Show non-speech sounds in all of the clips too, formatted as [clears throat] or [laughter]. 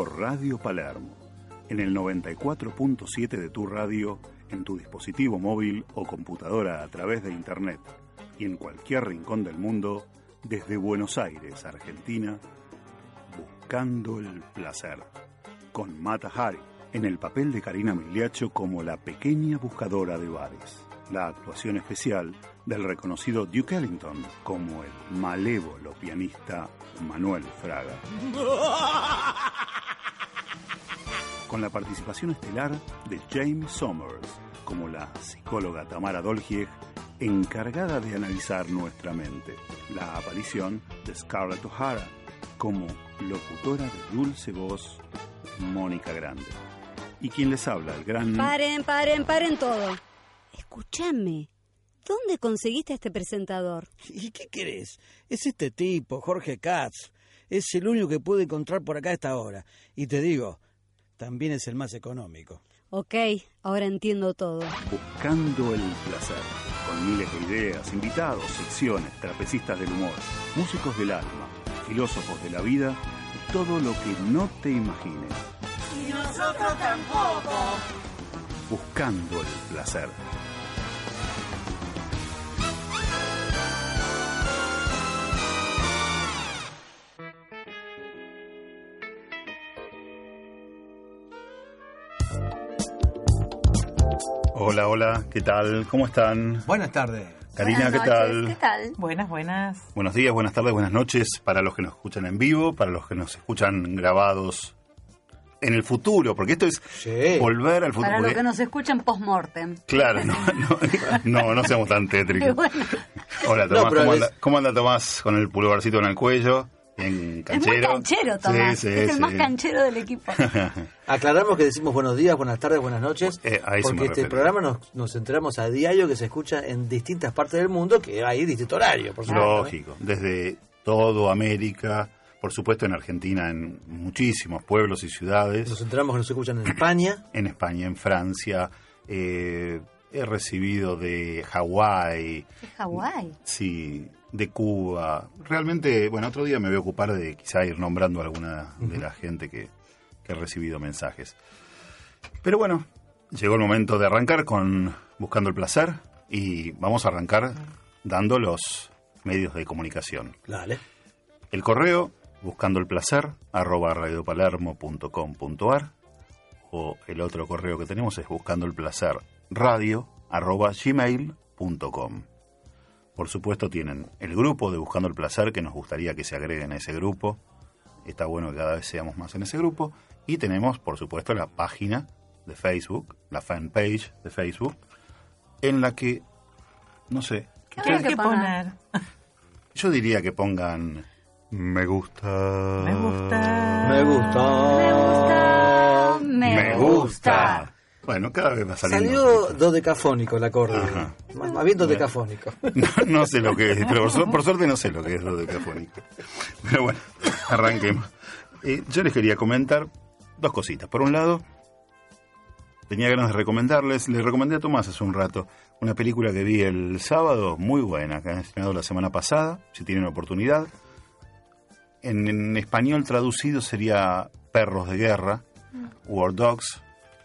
por Radio Palermo, en el 94.7 de tu radio, en tu dispositivo móvil o computadora a través de Internet y en cualquier rincón del mundo, desde Buenos Aires, Argentina, buscando el placer, con Mata Hari, en el papel de Karina Migliaccio como la pequeña buscadora de bares. La actuación especial del reconocido Duke Ellington como el malévolo pianista Manuel Fraga. [laughs] Con la participación estelar de James Summers como la psicóloga Tamara Dolgieg encargada de analizar nuestra mente. La aparición de Scarlett O'Hara como locutora de dulce voz Mónica Grande. Y quien les habla, el gran... Paren, paren, paren todo. Escúchame. ¿Dónde conseguiste este presentador? ¿Y qué querés? Es este tipo, Jorge Katz. Es el único que pude encontrar por acá a esta hora. Y te digo, también es el más económico. Ok, ahora entiendo todo. Buscando el placer. Con miles de ideas, invitados, secciones, trapecistas del humor, músicos del alma, filósofos de la vida y todo lo que no te imagines. Y nosotros tampoco. Buscando el placer. Hola, hola, ¿qué tal? ¿Cómo están? Buenas tardes. Karina, Buenas ¿qué tal? ¿Qué tal? Buenas, buenas. Buenos días, buenas tardes, buenas noches para los que nos escuchan en vivo, para los que nos escuchan grabados en el futuro, porque esto es Sí. volver al futuro. Para los que nos escuchan post-mortem. Claro, no, no, [laughs] no, no seamos tan tétricos. Bueno, Hola, Tomás, No, ¿cómo, es- anda, cómo anda Tomás con el pulgarcito en el cuello? Bien es canchero. muy canchero, Tomás. Sí, sí, es el sí. más canchero del equipo. [laughs] Aclaramos que decimos buenos días, buenas tardes, buenas noches. Eh, porque este programa nos, nos enteramos a diario que se escucha en distintas partes del mundo, que hay distinto horario, por supuesto. ¿no? Lógico, desde todo América, por supuesto en Argentina, en muchísimos pueblos y ciudades. Nos enteramos que nos escuchan en España. [clears throat] en España, en Francia, eh, he recibido de Hawái, Es Hawái. sí, de Cuba. Realmente, bueno, otro día me voy a ocupar de quizá ir nombrando a alguna de la gente que, que ha recibido mensajes. Pero bueno, llegó el momento de arrancar con Buscando el Placer y vamos a arrancar dando los medios de comunicación. Dale. El correo, buscando el placer, arroba radiopalermo.com.ar o el otro correo que tenemos es buscando el placer radio arroba gmail.com. Por supuesto tienen el grupo de Buscando el Placer que nos gustaría que se agreguen a ese grupo. Está bueno que cada vez seamos más en ese grupo. Y tenemos, por supuesto, la página de Facebook, la fanpage de Facebook, en la que, no sé, ¿Qué ¿Qué que poner? yo diría que pongan me gusta. Me gusta. Me gusta. Me gusta. Me, Me gusta. Bueno, cada vez va saliendo. Salió dodecafónico el acorde. Ajá. Más, bien dodecafónico. [laughs] No, no sé lo que es, pero por, su- por suerte no sé lo que es lo decafónico. Pero bueno, arranquemos. Eh, yo les quería comentar dos cositas. Por un lado, tenía ganas de recomendarles, le recomendé a Tomás hace un rato una película que vi el sábado, muy buena, que han estrenado la semana pasada, si tienen oportunidad. En, en español traducido sería Perros de Guerra, War Dogs.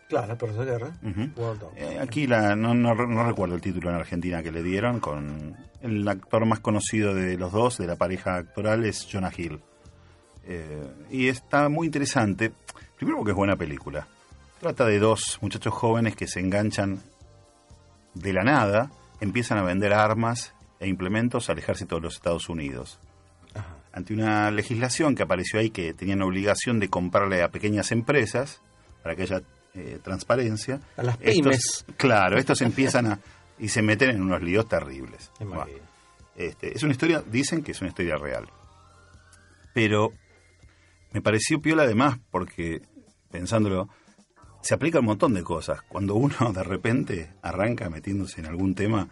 Claro, por de guerra. Eh, aquí la, no, no, no recuerdo el título en Argentina que le dieron, con el actor más conocido de los dos, de la pareja actoral, es Jonah Hill. Eh, y está muy interesante, primero porque es buena película. Trata de dos muchachos jóvenes que se enganchan de la nada, empiezan a vender armas e implementos al ejército de los Estados Unidos. Ante una legislación que apareció ahí que tenían obligación de comprarle a pequeñas empresas para que haya eh, transparencia. A las Estos- pymes. claro, estos empiezan a... y se meten en unos líos terribles. Bueno, este, es una historia, dicen que es una historia real. Pero me pareció piola además porque, pensándolo, se aplica a un montón de cosas. Cuando uno de repente arranca metiéndose en algún tema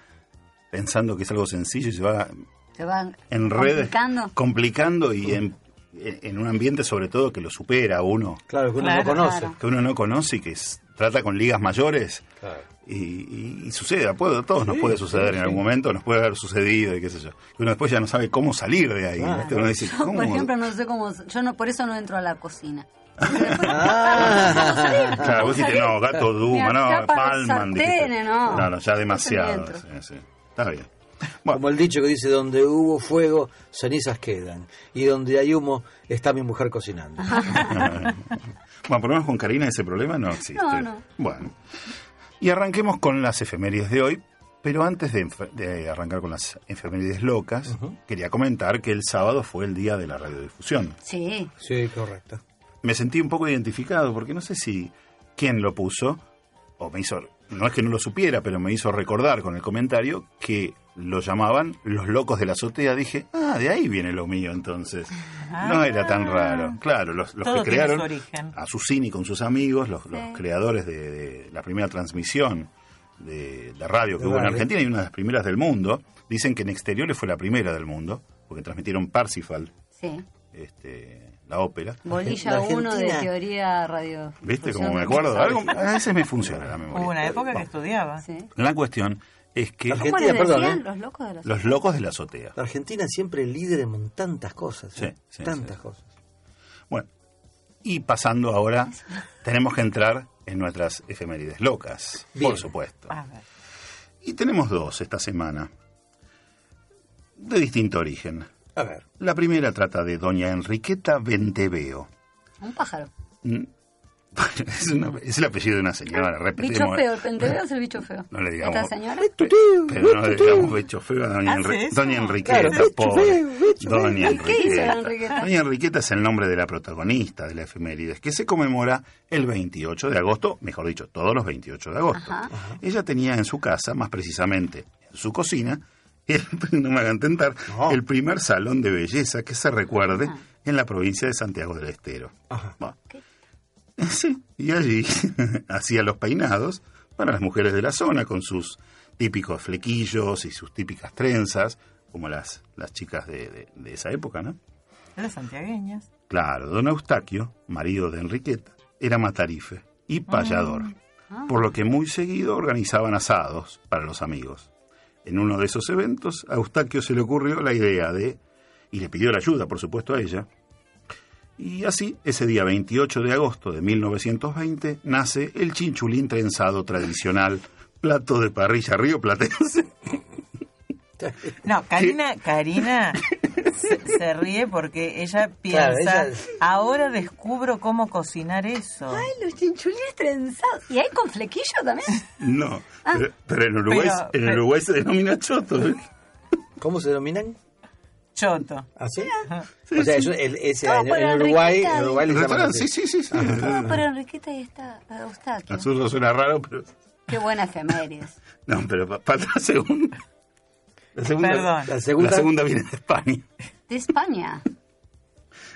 pensando que es algo sencillo y se va Se van en redes complicando. complicando y en, en un ambiente sobre todo que lo supera uno, Claro, que uno Claro, no conoce. claro. que uno no conoce y que trata con ligas mayores Claro. y, y- y sucede, a todos nos Sí, puede sí, suceder en sí. algún momento, nos puede haber sucedido y qué sé yo. Y uno después ya no sabe cómo salir de ahí. Uno dice, Yo, ¿cómo? por ejemplo, no sé cómo. Yo no, por eso no entro a la cocina. [laughs] Ah. Claro, vos dijiste, no, gato Duma, no, Palman. no. no, no, ya demasiado. Entro. sí, sí. Está bien. Bueno, Como el dicho que dice, donde hubo fuego, cenizas quedan. Y donde hay humo, está mi mujer cocinando. [laughs] bueno, por lo menos con Karina ese problema no existe. No, no. Bueno. Y arranquemos con las efemérides de hoy. Pero antes de arrancar con las efemérides locas, quería comentar que el sábado fue el día de la radiodifusión. Sí. Sí, correcto. me sentí un poco identificado porque no sé si quién lo puso o me hizo, no es que no lo supiera, pero me hizo recordar con el comentario que lo llamaban los locos de la azotea. Dije, ah, de ahí viene lo mío entonces. No era tan raro. Claro, los, que crearon a Susini con sus amigos, los, los creadores de, de la primera transmisión de, de radio que De hubo en. Argentina y una de las primeras del mundo. Dicen que en exteriores fue la primera del mundo, porque transmitieron Parsifal, Sí. este, la ópera. Bolilla La 1 de teoría radio. ¿Viste cómo me acuerdo? Algo, a veces me funciona la memoria. Hubo una época que estudiaba. Sí. La cuestión es que La ¿Cómo Argentina, perdón, decían ¿eh? los locos de la los locos de la azotea. La Argentina siempre líder en tantas cosas. ¿eh? Sí, sí, tantas sí. cosas. Bueno, y pasando ahora, tenemos que entrar en nuestras efemérides locas, Bien. por supuesto. A ver. Y tenemos dos esta semana, de distinto origen. A ver. La primera trata de doña Enriqueta Venteveo. Un pájaro. [laughs] Es, una- es el apellido de una señora, Bicho repetimos. feo. El penteveo es el bicho feo. No le digamos. ¿Esta señora? Pero no le digamos bicho feo a doña, ¿Hace Enri- doña Enriqueta, Claro, bicho pobre. feo, bicho doña feo. ¿Qué hizo la Enriqueta. Enriqueta? Doña Enriqueta es el nombre de la protagonista de la efemérides, que se conmemora el 28 de agosto, mejor dicho, todos los 28 de agosto. Ajá. Ella tenía en su casa, más precisamente en su cocina, [laughs] el, no me hagan tentar, No. el primer salón de belleza que se recuerde en la provincia de Santiago del Estero. Ajá. Bueno. [laughs] Sí, y allí [laughs] hacía los peinados para las mujeres de la zona con sus típicos flequillos y sus típicas trenzas, como las, las chicas de, de- de esa época, ¿no? Las santiagueñas. Claro, don Eustaquio, marido de Enriqueta, era matarife y payador, por lo que muy seguido organizaban asados para los amigos. En uno de esos eventos, a Eustaquio se le ocurrió la idea de, y le pidió la ayuda, por supuesto, a ella, y así, ese día 28 de agosto de 1920, nace el chinchulín trenzado tradicional, plato de parrilla río platense. [laughs] No, Karina, Karina se, se ríe porque ella piensa, Claro, ella- ahora descubro cómo cocinar eso. Ay, los chinchulines trenzados. ¿Y hay con flequillo también? No, pero, pero en Uruguay, Pero- en pero- Uruguay se denomina choto. ¿eh? ¿Cómo se denominan? Choto. ¿Así? o sea, eso, el- ese ¿Cómo año, por en Uruguay, en Uruguay le llaman sí, sí, sí. sí. No, pero Enriqueta ahí está. a Eustaquio. Suena raro, pero... Qué buena efemérides. [laughs] No, pero pa- falta la segunda. La segunda, Perdón. La segunda, la segunda viene de España. De España.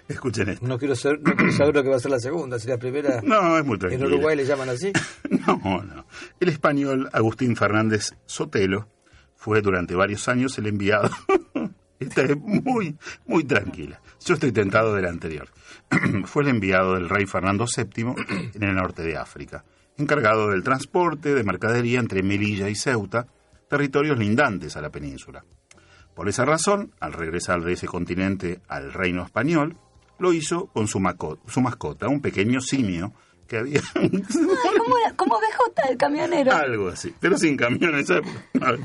Escuchen esto. No quiero, saber, no quiero saber lo que va a ser la segunda. Si la primera No, es muy en tranquilo. Uruguay le llaman así. [laughs] No, no. El español Agustín Fernández Sotelo fue durante varios años el enviado. Esta es muy, muy tranquila. Yo estoy tentado de la anterior. [clears throat] fue el enviado del rey Fernando VII [clears throat] en el norte de África, encargado del transporte de mercadería entre Melilla y Ceuta, territorios lindantes a la península. Por esa razón, al regresar de ese continente al reino español, lo hizo con su mascota, un pequeño simio que había Ay, ¿cómo? ¿Cómo BJ el camionero? algo así, pero sin ver.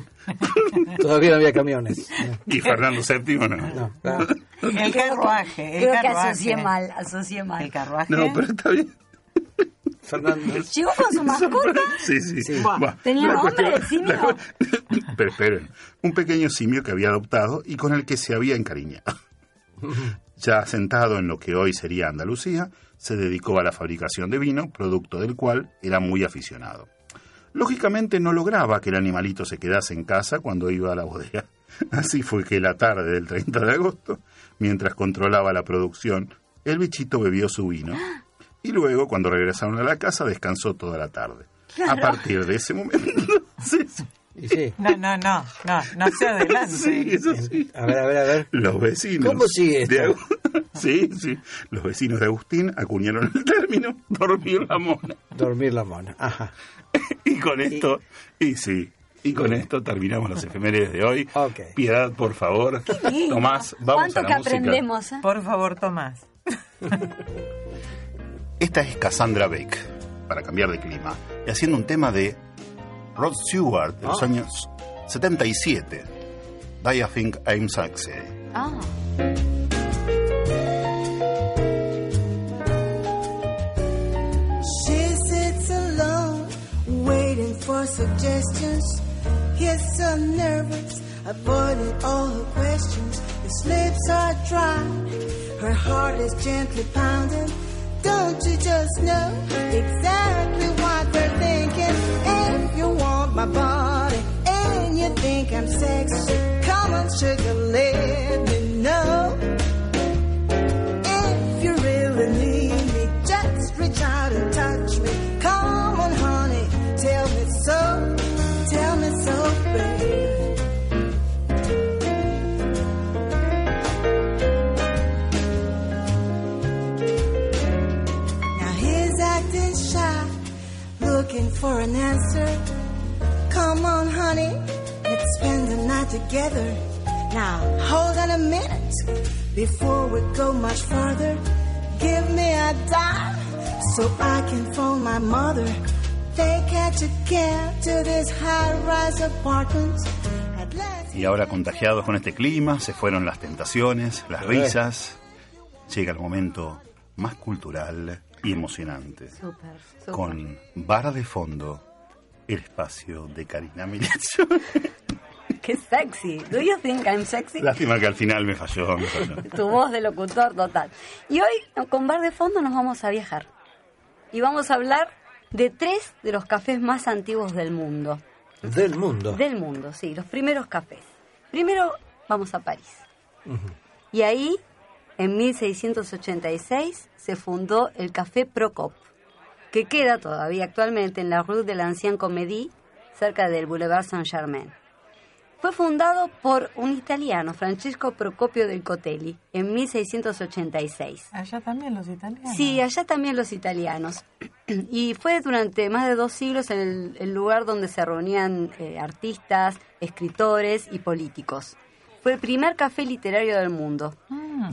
Todavía no había camiones. Y Fernando VII no. No, claro. El carruaje. El Creo que asocié mal, asocié mal. El carruaje. No, pero está bien. Fernández. Llegó con su mascota. Sí, sí. Sí. Buah. ¿Tenía La nombre cuestión- el simio? la Pero esperen, un pequeño simio que había adoptado y con el que se había encariñado. [laughs] Ya sentado en lo que hoy sería Andalucía, se dedicó a la fabricación de vino, producto del cual era muy aficionado. Lógicamente no lograba que el animalito se quedase en casa cuando iba a la bodega. [laughs] Así fue que la tarde del 30 de agosto, mientras controlaba la producción, el bichito bebió su vino y luego, cuando regresaron a la casa, descansó toda la tarde. A partir de ese momento, [laughs] sí, sí. No, no, no, no, no se adelante. sí, eso sí. A ver, a ver, a ver. Los vecinos. ¿Cómo sigue de esto? Agu- [laughs] Sí, sí. Los vecinos de Agustín acuñaron el término [laughs] dormir la mona. Dormir la mona. Ajá. [laughs] Y con esto, y sí, y con esto terminamos las efemérides de hoy. Piedad, por favor. Tomás, vamos ¿Cuánto a la que música. aprendemos? eh? Por favor, Tomás. Esta es Cassandra Beck, para cambiar de clima, y haciendo un tema de Rod Stewart de los Ah. años 77. Do you think I'm sexy? Ah. She sits alone, waiting for suggestions. Gets so nervous, avoiding all her questions. Her lips are dry, her heart is gently pounding. Don't you just know exactly what they're thinking? If you want my body and you think I'm sexy, come on, sugar, let me know. Together. Now, hold on a minute before we go much farther. Give me a dime so I can phone my mother. They catch a cab to this high-rise apartment. At last, Y ahora contagiados con este clima, se fueron las tentaciones, las risas. Llega el momento más cultural y emocionante. Súper, súper. Con Bar de Fondo, el espacio de Karina Milazzo. [laughs] [laughs] Qué sexy. Do you think I'm sexy? Lástima que al final me falló. me falló. [laughs] Tu voz de locutor total. Y hoy, con Bar de Fondo, nos vamos a viajar. Y vamos a hablar de tres de los cafés más antiguos del mundo. Del mundo. Del mundo, sí, los primeros cafés. Primero vamos a París. Y ahí, en 1686, se fundó el Café Procop, que queda todavía actualmente en la Rue de l'Ancien Comédie, cerca del Boulevard Saint-Germain. Fue fundado por un italiano, Francesco Procopio del Cotelli, en 1686. Allá también los italianos. Sí, allá también los italianos. [clears throat] Y fue durante más de dos siglos el, el lugar donde se reunían eh, artistas, escritores y políticos. Fue el primer café literario del mundo.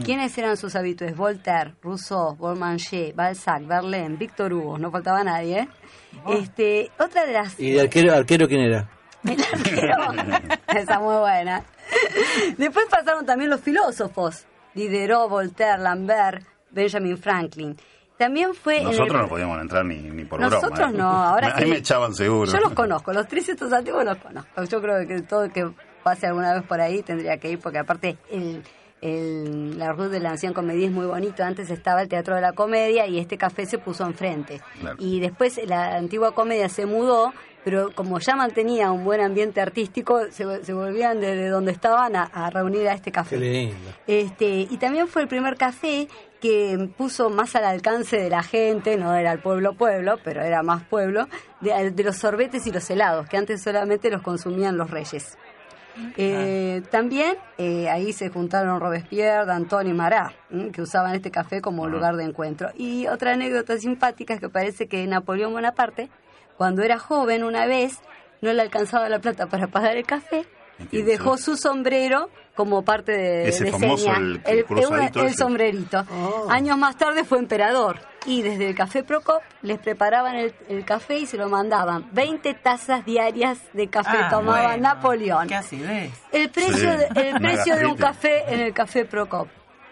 ¿Quiénes eran sus habitués? Voltaire, Rousseau, Beaumarchais, Balzac, Verlaine, Víctor Hugo, no faltaba nadie. ¿eh? Este, otra de las ¿Y de arquero, arquero quién era? El [laughs] arquero. Esa muy buena. Después pasaron también los filósofos. Diderot, Voltaire, Lambert, Benjamin Franklin. También fue... en el- Nosotros no podíamos entrar ni, ni por Nosotros broma. ¿eh? no, ahora [laughs] Ahí sí. me echaban seguro. Yo los conozco, los tres estos antiguos los conozco. Yo creo que todo el que pase alguna vez por ahí tendría que ir, porque aparte el, el- la Rue de la Ancienne Comédie es muy bonito. Antes estaba el Teatro de la Comedia y este café se puso enfrente. Claro. Y después la antigua comedia se mudó, pero como ya mantenía un buen ambiente artístico, se, se volvían desde donde estaban a, a reunir a este café. Qué lindo. Este, y también fue el primer café que puso más al alcance de la gente, no era el pueblo pueblo, pero era más pueblo, de, de los sorbetes y los helados, que antes solamente los consumían los reyes. Eh, también eh, ahí se juntaron Robespierre, Danton y Marat, ¿m? que usaban este café como lugar de encuentro. Y otra anécdota simpática es que parece que Napoleón Bonaparte, cuando era joven una vez, no le alcanzaba la plata para pagar el café y dejó su sombrero como parte de, Ese de famoso, seña. el- el el, cruzadito el ese. sombrerito. Años más tarde fue emperador y desde el Café Procop les preparaban el, el café y se lo mandaban. 20 tazas diarias de café Ah, tomaba bueno, Napoleón. Qué acidez. El precio, Sí, de, el una precio de un café en el Café Procop.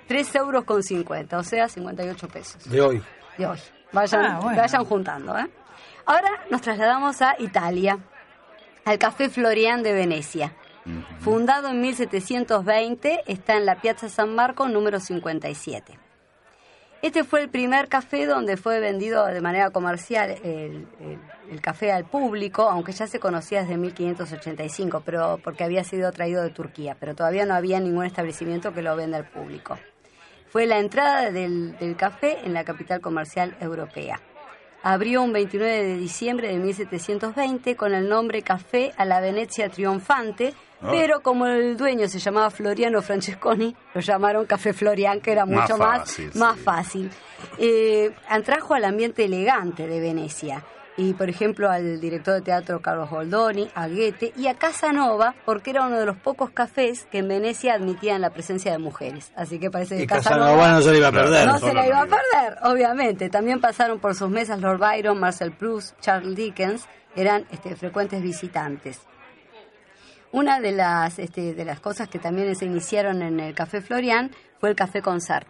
3 euros con 50, o sea, 58 pesos De hoy. de hoy. Vayan, Ah, bueno. vayan juntando. ¿eh? Ahora nos trasladamos a Italia, al Café Florian de Venecia. Fundado en 1720, está en la Piazza San Marco número 57. Este fue el primer café donde fue vendido de manera comercial el, café al público, aunque ya se conocía desde 1585, pero porque había sido traído de Turquía, pero todavía no había ningún establecimiento que lo venda al público. Fue la entrada del café en la capital comercial europea. Abrió un 29 de diciembre de 1720 con el nombre Café a la Venecia Triunfante, Ah. pero como el dueño se llamaba Floriano Francesconi, lo llamaron Café Florian, que era mucho más, fácil, más sí. fácil. Eh, atrajo al ambiente elegante de Venecia. Y por ejemplo al director de teatro Carlos Goldoni, a Goethe y a Casanova, porque era uno de los pocos cafés que en Venecia admitían la presencia de mujeres. Así que parece que Y Casanova, Casanova no se le iba a perder. no se la iba a perder, obviamente. También pasaron por sus mesas Lord Byron, Marcel Proust, Charles Dickens, eran este, frecuentes visitantes. Una de las, este, de las cosas que también se iniciaron en el Café Florian fue el Café Concert.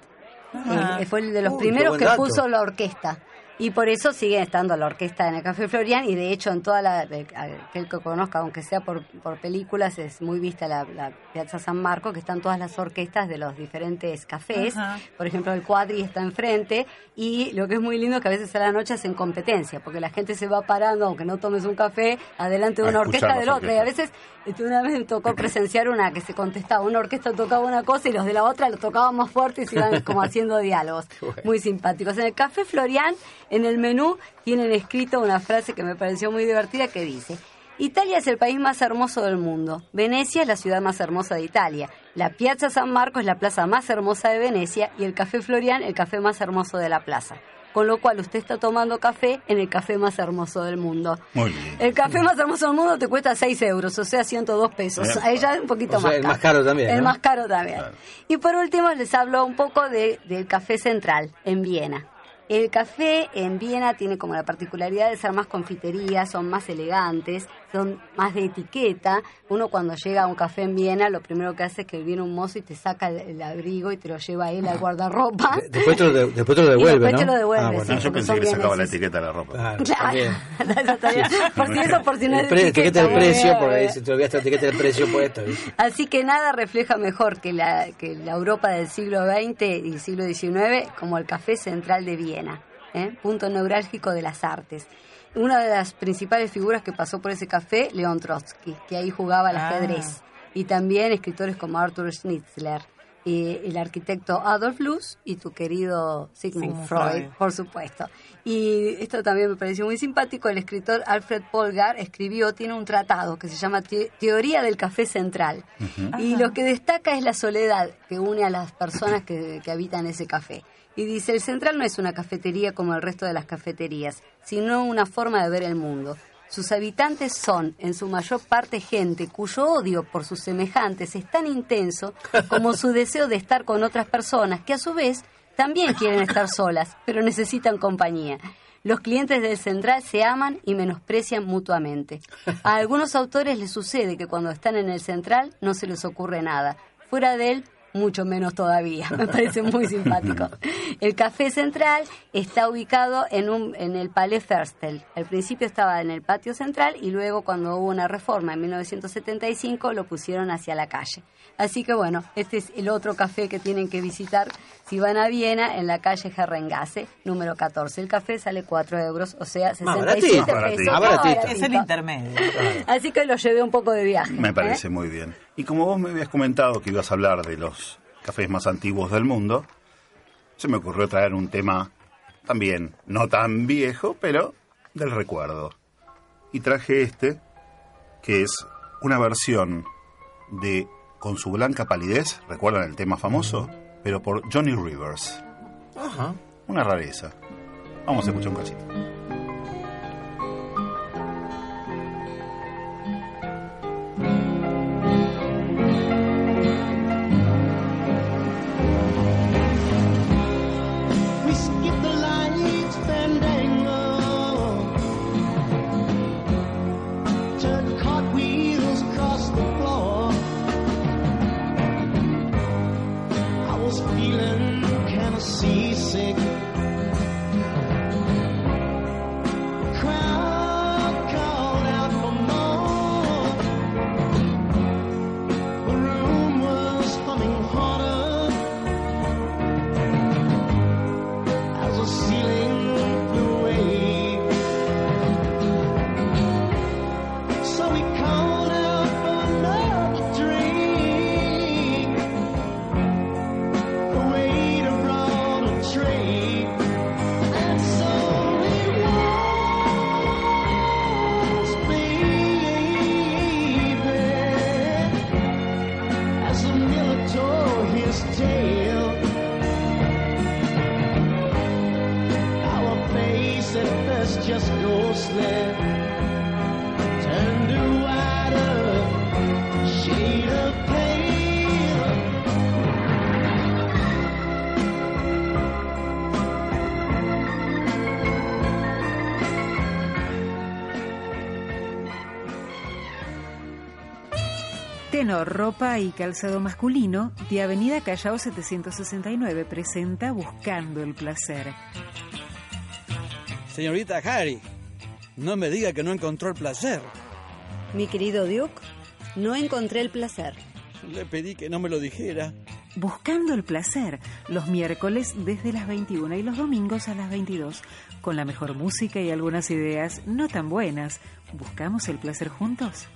Ah. Eh, fue el de los primeros que puso la orquesta. Y por eso sigue estando la orquesta en el Café Florian y de hecho en toda la, aquel que conozca, aunque sea por, por películas, es muy vista la, la Piazza San Marco, que están todas las orquestas de los diferentes cafés. Por ejemplo, el Cuadri está enfrente y lo que es muy lindo es que a veces a la noche hacen competencia, porque la gente se va parando, aunque no tomes un café, adelante de A una orquesta del otro. Y a veces, una vez me tocó presenciar una que se contestaba, una orquesta tocaba una cosa y los de la otra lo tocaban más fuerte y se iban como haciendo diálogos. [laughs] Muy simpáticos. En el Café Florian, en el menú, tienen escrito una frase que me pareció muy divertida que dice... Italia es el país más hermoso del mundo. Venecia es la ciudad más hermosa de Italia. La Piazza San Marco es la plaza más hermosa de Venecia y el Café Florian el café más hermoso de la plaza. Con lo cual usted está tomando café en el café más hermoso del mundo. Muy bien. El café más hermoso del mundo te cuesta 6 euros, o sea, 102 pesos. Bien. Ahí ya es un poquito O sea, más el caro. más caro también, El ¿no? más caro también. Claro. Y por último les hablo un poco de, del café central en Viena. El café en Viena tiene como la particularidad de ser más confitería, son más elegantes, son más de etiqueta. Uno cuando llega a un café en Viena, lo primero que hace es que viene un mozo y te saca el, el abrigo y te lo lleva a él al guardarropa. De- Después te lo, de- después te lo [laughs] Y devuelve, después ¿no? te lo devuelve, Ah, bueno. sí. No, yo pensé que le sacaba la etiqueta de la ropa. Claro, Claro, [laughs] por si eso, por si no El es pre- etiqueta del precio, muy ahí se te olvidaste la etiqueta del precio puesta. Así que nada refleja mejor que la, que la Europa del siglo XX y siglo XIX como el Café Central de Viena, ¿eh? punto neurálgico de las artes. Una de las principales figuras que pasó por ese café, León Trotsky, que ahí jugaba al Ah. ajedrez. Y también escritores como Arthur Schnitzler, el arquitecto Adolf Luz y tu querido Sigmund Freud, Freud. por supuesto. Y esto también me pareció muy simpático. El escritor Alfred Polgar escribió, tiene un tratado que se llama Te- Teoría del Café Central. Y lo que destaca es la soledad que une a las personas que, que habitan ese café. Y dice, el Central no es una cafetería como el resto de las cafeterías, sino una forma de ver el mundo. Sus habitantes son, en su mayor parte, gente cuyo odio por sus semejantes es tan intenso como su deseo de estar con otras personas que a su vez también quieren estar solas, pero necesitan compañía. Los clientes del Central se aman y menosprecian mutuamente. A algunos autores les sucede que cuando están en el Central no se les ocurre nada. Fuera de él, mucho menos todavía. [laughs] Me parece muy simpático. El Café Central está ubicado en, un, en el Palais Ferstel. Al principio estaba en el patio central y luego cuando hubo una reforma en 1975 lo pusieron hacia la calle. Así que bueno, este es el otro café que tienen que visitar si van a Viena en la calle Herrengasse, número 14. El café sale 4 euros, o sea, Más 67 baratito. pesos. Es el intermedio. [laughs] Así que lo llevé un poco de viaje. Me ¿eh? parece muy bien. Y como vos me habías comentado que ibas a hablar de los cafés más antiguos del mundo, se me ocurrió traer un tema también no tan viejo, pero del recuerdo. Y traje este, que es una versión de Con su blanca palidez, ¿recuerdan el tema famoso? Pero por Johnny Rivers. Ajá. Una rareza. Vamos a escuchar un cachito. Ropa y calzado masculino de Avenida Callao 769 presenta Buscando el Placer. Señorita Harry, no me diga que no encontró el placer. Mi querido Duke, no encontré el placer. Le pedí que no me lo dijera. Buscando el placer, los miércoles desde las 21 y los domingos a las 22, con la mejor música y algunas ideas no tan buenas. ¿Buscamos el placer juntos?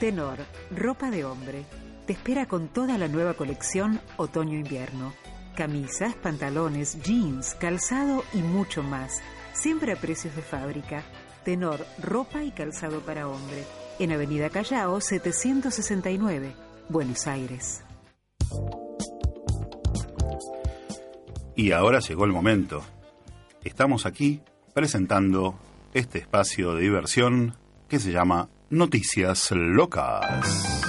Tenor, ropa de hombre. Te espera con toda la nueva colección otoño-invierno. Camisas, pantalones, jeans, calzado y mucho más. Siempre a precios de fábrica. Tenor, ropa y calzado para hombre. En Avenida Callao 769, Buenos Aires. Y ahora llegó el momento. Estamos aquí presentando este espacio de diversión que se llama Noticias Locas.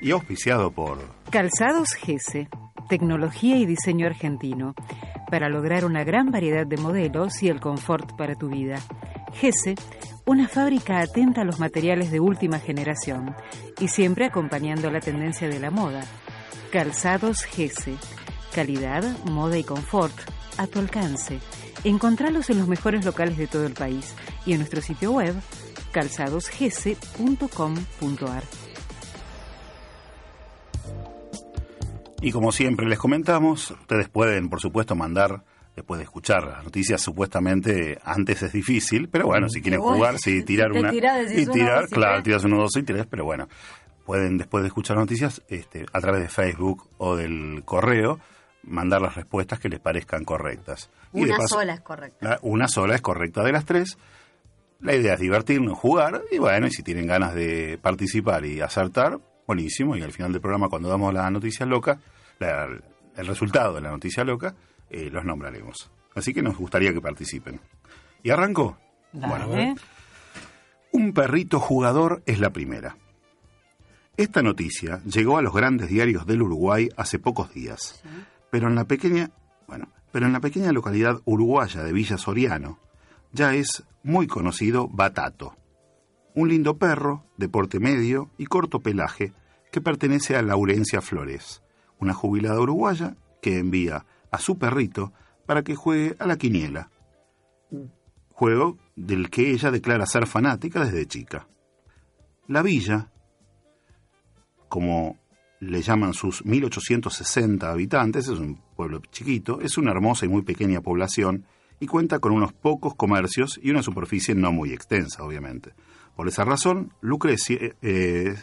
Y auspiciado por Calzados Gese, tecnología y diseño argentino, para lograr una gran variedad de modelos y el confort para tu vida. Gese, una fábrica atenta a los materiales de última generación y siempre acompañando la tendencia de la moda. Calzados Gese, calidad, moda y confort a tu alcance. Encontralos en los mejores locales de todo el país y en nuestro sitio web calzadosgese.com.ar. Y como siempre les comentamos, ustedes pueden, por supuesto, mandar, después de escuchar las noticias, supuestamente antes es difícil, pero bueno, si quieren jugar, sí, tirar [laughs] una... tirás, y tirar, claro, tiras uno, dos y tres, pero bueno, pueden, después de escuchar las noticias, este, a través de Facebook o del correo, mandar las respuestas que les parezcan correctas. Y de Una paso- sola es correcta. la- una sola es correcta de las tres. La idea es divertirnos, jugar, y bueno, y si tienen ganas de participar y acertar, buenísimo. Y al final del programa, cuando damos la noticia loca, la- el resultado de la noticia loca, eh, los nombraremos. Así que nos gustaría que participen. ¿Y arranco? Dale. Un perrito jugador es la primera. Esta noticia llegó a los grandes diarios del Uruguay hace pocos días, pero en la pequeña, bueno, pero en la pequeña localidad uruguaya de Villa Soriano ya es muy conocido Batato, un lindo perro de porte medio y corto pelaje que pertenece a Laurencia Flores, una jubilada uruguaya que envía a su perrito para que juegue a la quiniela, juego del que ella declara ser fanática desde chica. La villa, como le llaman sus 1860 habitantes, es un pueblo chiquito, es una hermosa y muy pequeña población y cuenta con unos pocos comercios y una superficie no muy extensa, obviamente. Por esa razón, Lucrecia, eh, eh,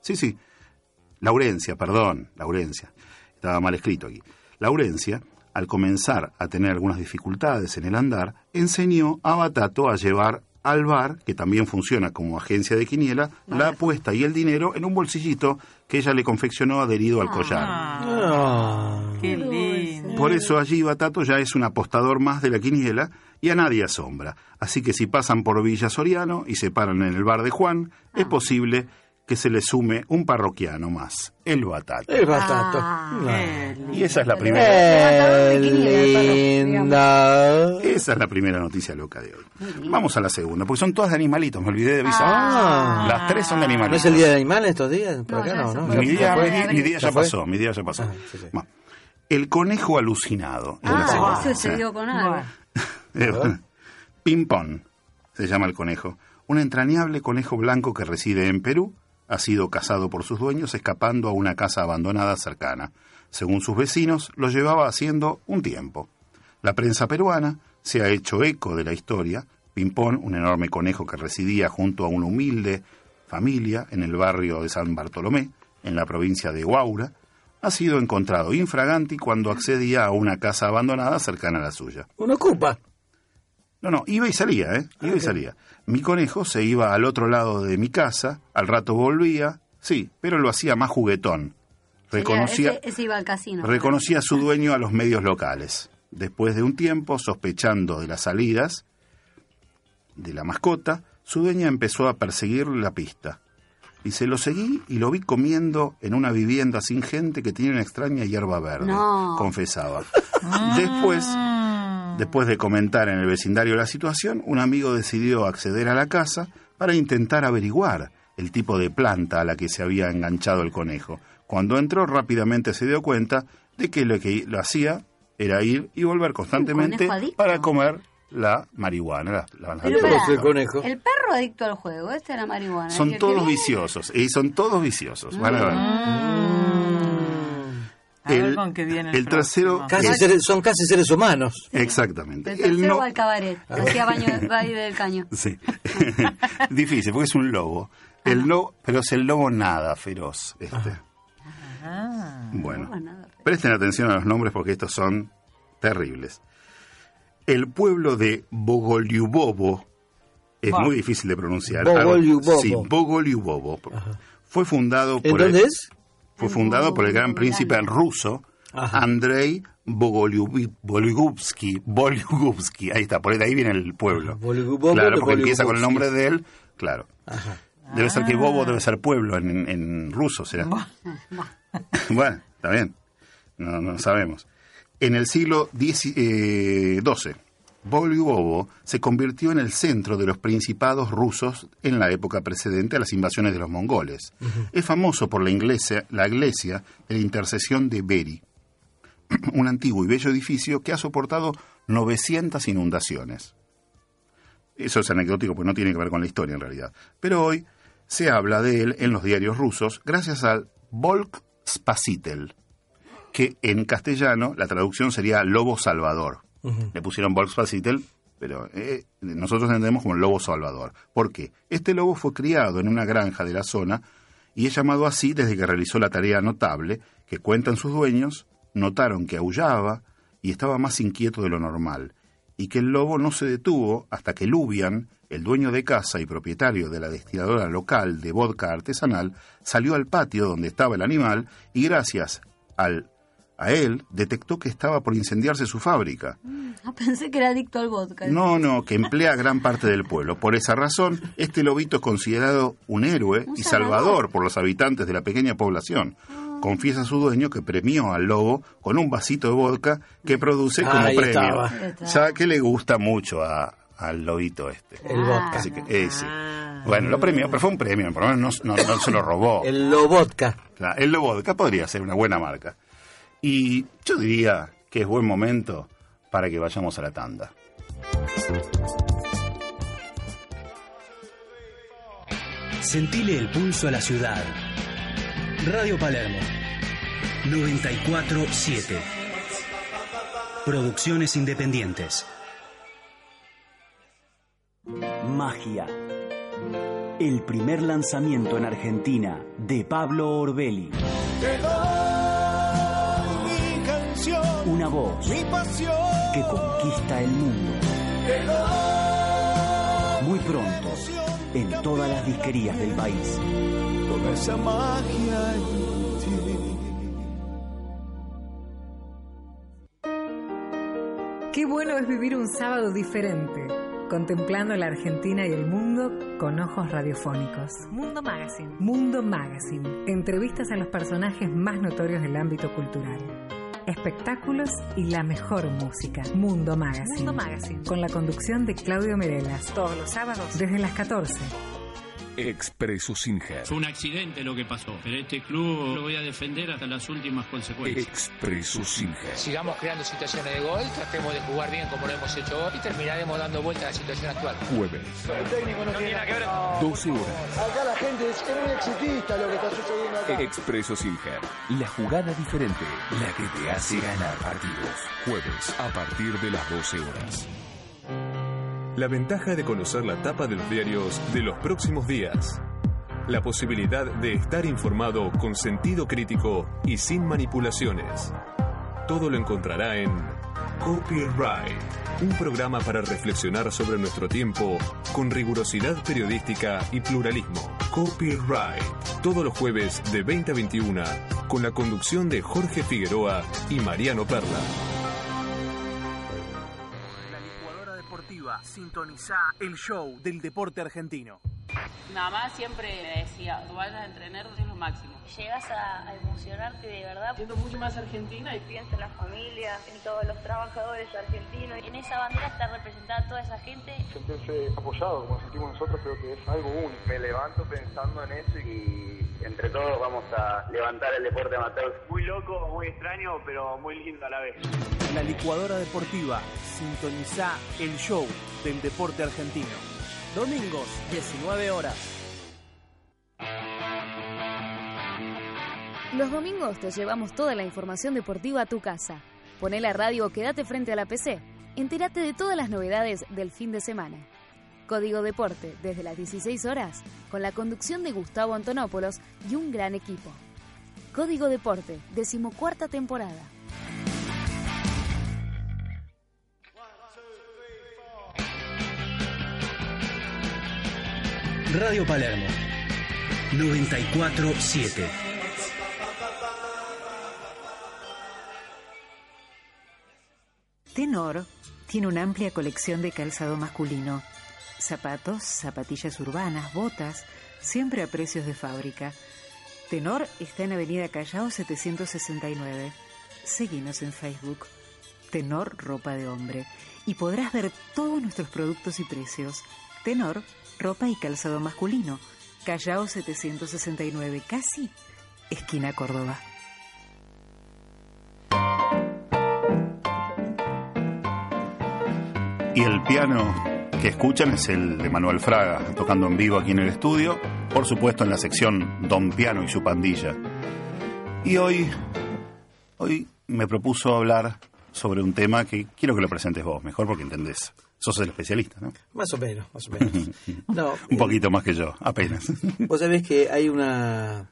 sí, sí, Laurencia, perdón, Laurencia, estaba mal escrito aquí. Laurencia, al comenzar a tener algunas dificultades en el andar, enseñó a Batato a llevar al bar, que también funciona como agencia de quiniela, la apuesta y el dinero en un bolsillito que ella le confeccionó adherido al collar. Ah, qué lindo. Por eso allí Batato ya es un apostador más de la quiniela y a nadie asombra. Así que si pasan por Villa Soriano y se paran en el bar de Juan, es posible que se le sume un parroquiano más, el Batato. El batato. Ah. Y esa es la primera. De linda. Esa es la primera noticia loca de hoy. Vamos a la segunda, porque son todas de animalitos, me olvidé de avisar. Ah. Las tres son de ¿No animalitos. es el día del animal estos días? Por No, acá no, ¿no? Mi ¿Ya día, fue? mi- mi día ya pasó, mi día ya pasó. Ah, sí, sí. Bueno, el conejo alucinado. es la Ah, segunda. eso se dio con algo. Eh, Pimpón se llama el conejo. Un entrañable conejo blanco que reside en Perú ha sido cazado por sus dueños escapando a una casa abandonada cercana. Según sus vecinos, lo llevaba haciendo un tiempo. La prensa peruana se ha hecho eco de la historia. Pimpón, un enorme conejo que residía junto a una humilde familia en el barrio de San Bartolomé, en la provincia de Huaura, ha sido encontrado infraganti cuando accedía a una casa abandonada cercana a la suya. Uno ocupa. No, no, iba y salía, ¿eh? Iba y salía. Mi conejo se iba al otro lado de mi casa, al rato volvía, sí, pero lo hacía más juguetón. Reconocía, Ese, ese iba al casino. reconocía a su dueño a los medios locales. Después de un tiempo, sospechando de las salidas de la mascota, su dueña empezó a perseguir la pista. Dice, lo seguí y lo vi comiendo en una vivienda sin gente que tiene una extraña hierba verde, No. confesaba. [laughs] Después, Después de comentar en el vecindario la situación, un amigo decidió acceder a la casa para intentar averiguar el tipo de planta a la que se había enganchado el conejo. Cuando entró rápidamente se dio cuenta de que lo que lo hacía era ir y volver constantemente para comer la marihuana. la- la- Pero la- el conejo. El perro adicto al juego, este era marihuana. son todos viciosos, y son todos viciosos. van a ver. A ver El- con qué viene el, el trasero. Casi seres- son casi seres humanos. Exactamente. El El tercero no- va al cabaret. Hacía baño baile del caño. [laughs] Sí. [laughs] Difícil, porque es un lobo. El lobo, pero es el lobo nada feroz. Este. Ah. Bueno, Lobo nada presten atención a los nombres porque estos son terribles. El pueblo de Bogoliubovo es muy difícil de pronunciar. Bogoliubovo. Sí, Bogoliubovo. Fue fundado ¿En por dónde el, es? Fue fundado por el gran príncipe ruso Ajá. Andrei Bolugubsky. Bolugubsky, ahí está, por ahí, de ahí viene el pueblo. Claro, porque empieza con el nombre de él, claro. Debe ser que Bobo debe ser pueblo en, en ruso, será. [laughs] bueno, está bien. No, no sabemos. En el siglo X- eh, XII, Bolgovo se convirtió en el centro de los principados rusos en la época precedente a las invasiones de los mongoles. Es famoso por la iglesia, la iglesia de la intercesión de Beri, [clears throat] un antiguo y bello edificio que ha soportado 900 inundaciones. Eso es anecdótico porque no tiene que ver con la historia en realidad. Pero hoy se habla de él en los diarios rusos gracias al Volk Spasitel, que en castellano la traducción sería Lobo Salvador. Le pusieron Volk Spasitel, pero eh, nosotros entendemos como Lobo Salvador. ¿Por qué? Este lobo fue criado en una granja de la zona y es llamado así desde que realizó la tarea notable que cuentan sus dueños, notaron que aullaba y estaba más inquieto de lo normal, y que el lobo no se detuvo hasta que Lubian, el dueño de casa y propietario de la destiladora local de vodka artesanal, salió al patio donde estaba el animal y gracias al, a él detectó que estaba por incendiarse su fábrica. Ah, pensé que era adicto al vodka. No, no, que emplea a gran parte del pueblo. Por esa razón, este lobito es considerado un héroe Un y salvador. salvador por los habitantes de la pequeña población. Confiesa su dueño que premió al lobo con un vasito de vodka que produce como Ahí premio. estaba. Ya que le gusta mucho a- al lobito este. El vodka. Así que, eh, sí. Bueno, lo premió, pero fue un premio, por lo menos no, no- no se lo robó. El Lobotka. Claro, el vodka podría ser una buena marca. Y yo diría que es buen momento para que vayamos a la tanda. Sentile el pulso a la ciudad. Radio Palermo 947. Producciones independientes. Magia. El primer lanzamiento en Argentina de Pablo Orbelli. Una voz mi pasión. que conquista el mundo. Muy pronto, en todas las disquerías del país. toda esa magia en ti. Qué bueno es vivir un sábado diferente, contemplando la Argentina y el mundo con ojos radiofónicos. Mundo Magazine. Mundo Magazine. Entrevistas a los personajes más notorios del ámbito cultural. Espectáculos y la mejor música. Mundo Magazine. Mundo Magazine. Con la conducción de Claudio Merelas. Todos los sábados. Desde las 14. Expreso Singer. Fue un accidente lo que pasó, pero este club lo voy a defender hasta las últimas consecuencias. Expreso Singer. Sigamos creando situaciones de gol, tratemos de jugar bien como lo hemos hecho hoy y terminaremos dando vuelta a la situación actual. Jueves, El técnico no tiene nada que ver. 12 horas. Acá la gente es muy exitista lo que está sucediendo acá. Expreso Singer. La jugada diferente. La que te hace ganar partidos. Jueves, a partir de las 12 horas. La ventaja de conocer la tapa de los diarios de los próximos días. La posibilidad de estar informado con sentido crítico y sin manipulaciones. Todo lo encontrará en Copyright, un programa para reflexionar sobre nuestro tiempo con rigurosidad periodística y pluralismo. Copyright, todos los jueves de 20 a 21, con la conducción de Jorge Figueroa y Mariano Perla. Sintoniza el show del deporte argentino. Mi mamá siempre me decía, tú vayas a entrenar es lo máximo. Llegas a, a emocionarte de verdad. Siento mucho más argentina y Piensa en la familia, en todos los trabajadores argentinos. En esa bandera está representada toda esa gente. Sentirse apoyado, como sentimos nosotros, creo que es algo único. Me levanto pensando en eso y entre todos vamos a levantar el deporte amateur. Muy loco, muy extraño, pero muy lindo a la vez. La licuadora deportiva. Sintoniza el show del deporte argentino. Domingos, 19 horas. Los domingos te llevamos toda la información deportiva a tu casa. Poné la radio o quédate frente a la PC. Entérate de todas las novedades del fin de semana. Código Deporte, desde las 16 horas, con la conducción de Gustavo Antonopoulos y un gran equipo. Código Deporte, decimocuarta temporada. Radio Palermo. 947. Tenor tiene una amplia colección de calzado masculino. Zapatos, zapatillas urbanas, botas, siempre a precios de fábrica. Tenor está en Avenida Callao 769. Seguinos en Facebook. Tenor Ropa de Hombre. Y podrás ver todos nuestros productos y precios. Tenor, ropa y calzado masculino. Callao 769, casi esquina Córdoba. Y el piano que escuchan es el de Manuel Fraga, tocando en vivo aquí en el estudio, por supuesto en la sección Don Piano y su pandilla. Y hoy, hoy me propuso hablar sobre un tema que quiero que lo presentes vos, mejor porque entendés. Sos el especialista, ¿no? Más o menos, más o menos. [laughs] No, un poquito más que yo, apenas. [laughs] Vos sabés que hay una,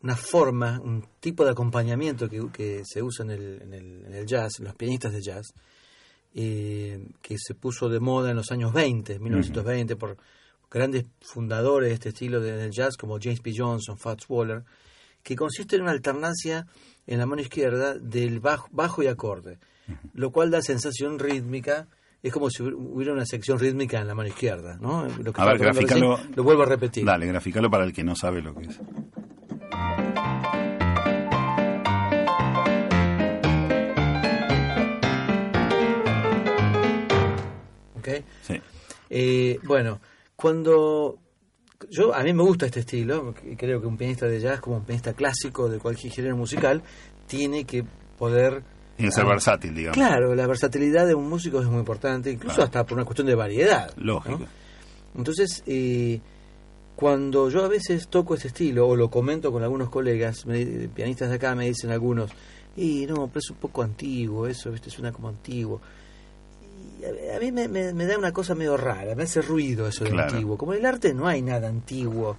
una forma, un tipo de acompañamiento que, que se usa en el, en, el, en el jazz, los pianistas de jazz, eh, que se puso de moda en los años 20, 1920, por grandes fundadores de este estilo de, del jazz como James P. Johnson, Fats Waller, que consiste en una alternancia en la mano izquierda del bajo, bajo y acorde, lo cual da sensación rítmica. Es como si hubiera una sección rítmica en la mano izquierda, ¿no? Lo que A ver, graficalo. recién, lo vuelvo a repetir. Dale, graficalo para el que no sabe lo que es. ¿ok? Sí. Eh, bueno, cuando yo a mí me gusta este estilo, creo que un pianista de jazz, como un pianista clásico de cualquier género musical, tiene que poder Que ser ah, versátil, digamos. Claro, la versatilidad de un músico es muy importante, incluso hasta por una cuestión de variedad. ¿no? Lógico. Entonces, eh, cuando yo a veces toco este estilo o lo comento con algunos colegas, me- pianistas de acá, me dicen algunos, y no, pero es un poco antiguo eso, ¿viste? suena como antiguo. Y a, a mí me, me- me da una cosa medio rara, me hace ruido eso de Claro. antiguo. Como en el arte no hay nada antiguo.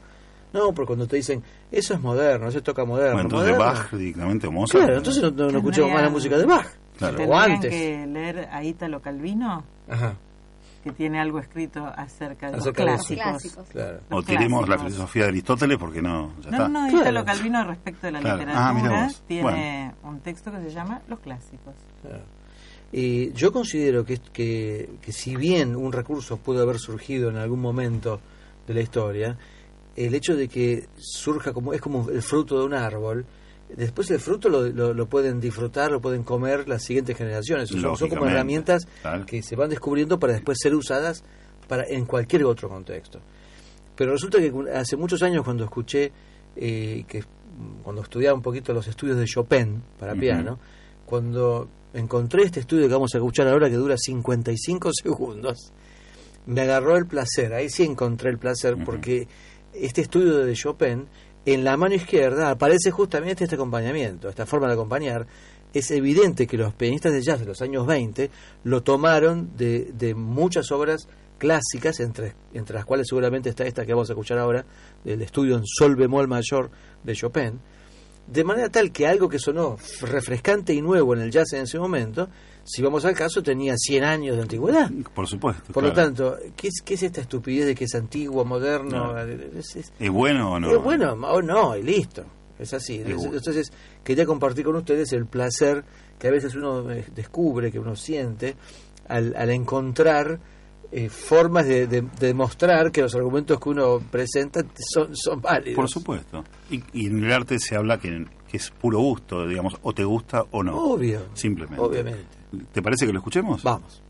No, porque cuando te dicen, eso es moderno, eso toca moderno. Bueno, entonces moderno. Bach directamente o Mozart. Claro, entonces no, no- no escuchamos más la música de Bach. Claro. O antes. que leer a Ítalo Calvino, Ajá. que tiene algo escrito acerca de Acerca los eso. clásicos. Claro. O tiremos la filosofía de Aristóteles porque no, ya No, está. no, Claro. Ítalo Calvino respecto de la Claro. literatura Ah, vos. tiene un texto que se llama Los clásicos. Eh, yo considero que, que, que si bien un recurso pudo haber surgido en algún momento de la historia, el hecho de que surja como es como el fruto de un árbol, después el fruto lo, lo, lo pueden disfrutar, lo pueden comer las siguientes generaciones. Son, son como herramientas que se van descubriendo para después ser usadas para en cualquier otro contexto. Pero resulta que hace muchos años cuando escuché eh, que cuando estudiaba un poquito los estudios de Chopin para piano, cuando encontré este estudio que vamos a escuchar ahora que dura 55 [laughs] segundos, me agarró el placer, ahí sí encontré el placer porque este estudio de Chopin en la mano izquierda aparece justamente este acompañamiento, esta forma de acompañar. Es evidente que los pianistas de jazz de los años 20 lo tomaron de, muchas obras clásicas, entre, entre las cuales seguramente está esta que vamos a escuchar ahora, del estudio en sol bemol mayor de Chopin, de manera tal que algo que sonó refrescante y nuevo en el jazz en ese momento, si vamos al caso, tenía 100 años de antigüedad. Por supuesto. Por lo tanto, ¿qué es, ¿qué es esta estupidez de que es antiguo, moderno? No. Es, es- ¿Es bueno o no? es bueno o no, y listo. Es así. Entonces, quería compartir con ustedes el placer que a veces uno eh, descubre, que uno siente, al, al encontrar eh, formas de, de- de demostrar que los argumentos que uno presenta son, son válidos. Por supuesto. Y, y en el arte se habla que, que es puro gusto, digamos, o te gusta o no. Obvio. Simplemente. Obviamente. ¿Te parece que lo escuchemos? Vamos.